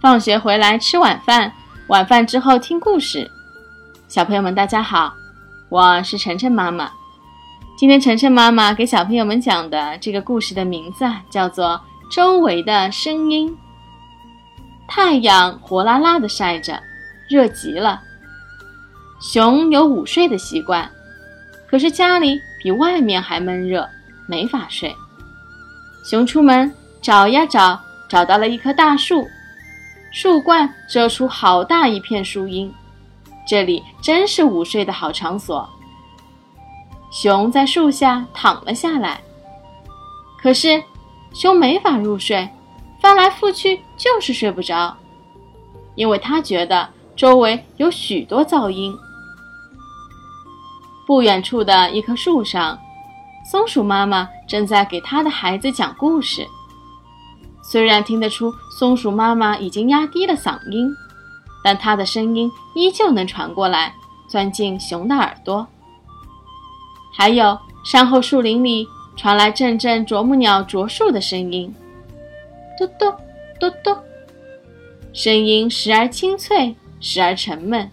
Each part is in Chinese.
放学回来吃晚饭，晚饭之后听故事。小朋友们，大家好，我是晨晨妈妈。今天晨晨妈妈给小朋友们讲的这个故事的名字，叫做《周围的声音》。太阳火辣辣的晒着，热极了。熊有午睡的习惯，可是家里比外面还闷热，没法睡。熊出门找呀找，找到了一棵大树。树冠遮出好大一片树荫，这里真是午睡的好场所。熊在树下躺了下来，可是熊没法入睡，翻来覆去就是睡不着，因为他觉得周围有许多噪音。不远处的一棵树上，松鼠妈妈正在给她的孩子讲故事。虽然听得出松鼠妈妈已经压低了嗓音，但她的声音依旧能传过来，钻进熊的耳朵。还有山后树林里传来阵阵啄木鸟啄树的声音，嘟嘟嘟嘟，声音时而清脆，时而沉闷。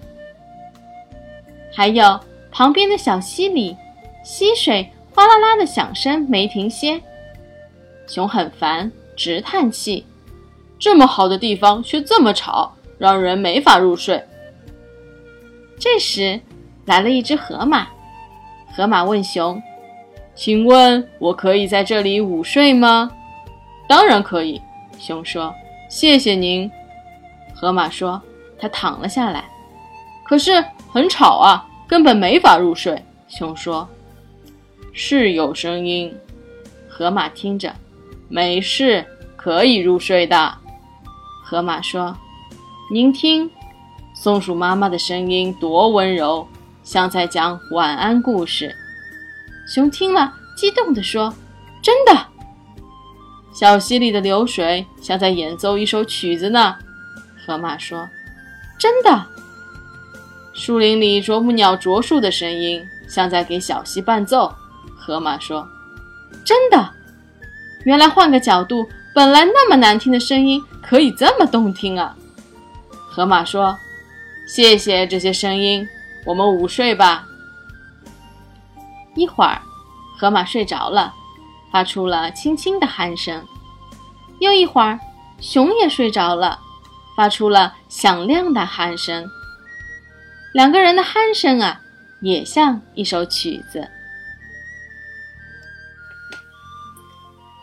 还有旁边的小溪里，溪水哗啦啦的响声没停歇，熊很烦。直叹气，这么好的地方却这么吵，让人没法入睡。这时，来了一只河马。河马问熊：“请问我可以在这里午睡吗？”“当然可以。”熊说。“谢谢您。”河马说。他躺了下来。可是很吵啊，根本没法入睡。熊说。“是有声音。”河马听着。没事，可以入睡的。河马说：“您听，松鼠妈妈的声音多温柔，像在讲晚安故事。”熊听了，激动地说：“真的！”小溪里的流水像在演奏一首曲子呢。河马说：“真的！”树林里啄木鸟啄树的声音像在给小溪伴奏。河马说：“真的！”原来换个角度，本来那么难听的声音可以这么动听啊！河马说：“谢谢这些声音，我们午睡吧。”一会儿，河马睡着了，发出了轻轻的鼾声。又一会儿，熊也睡着了，发出了响亮的鼾声。两个人的鼾声啊，也像一首曲子。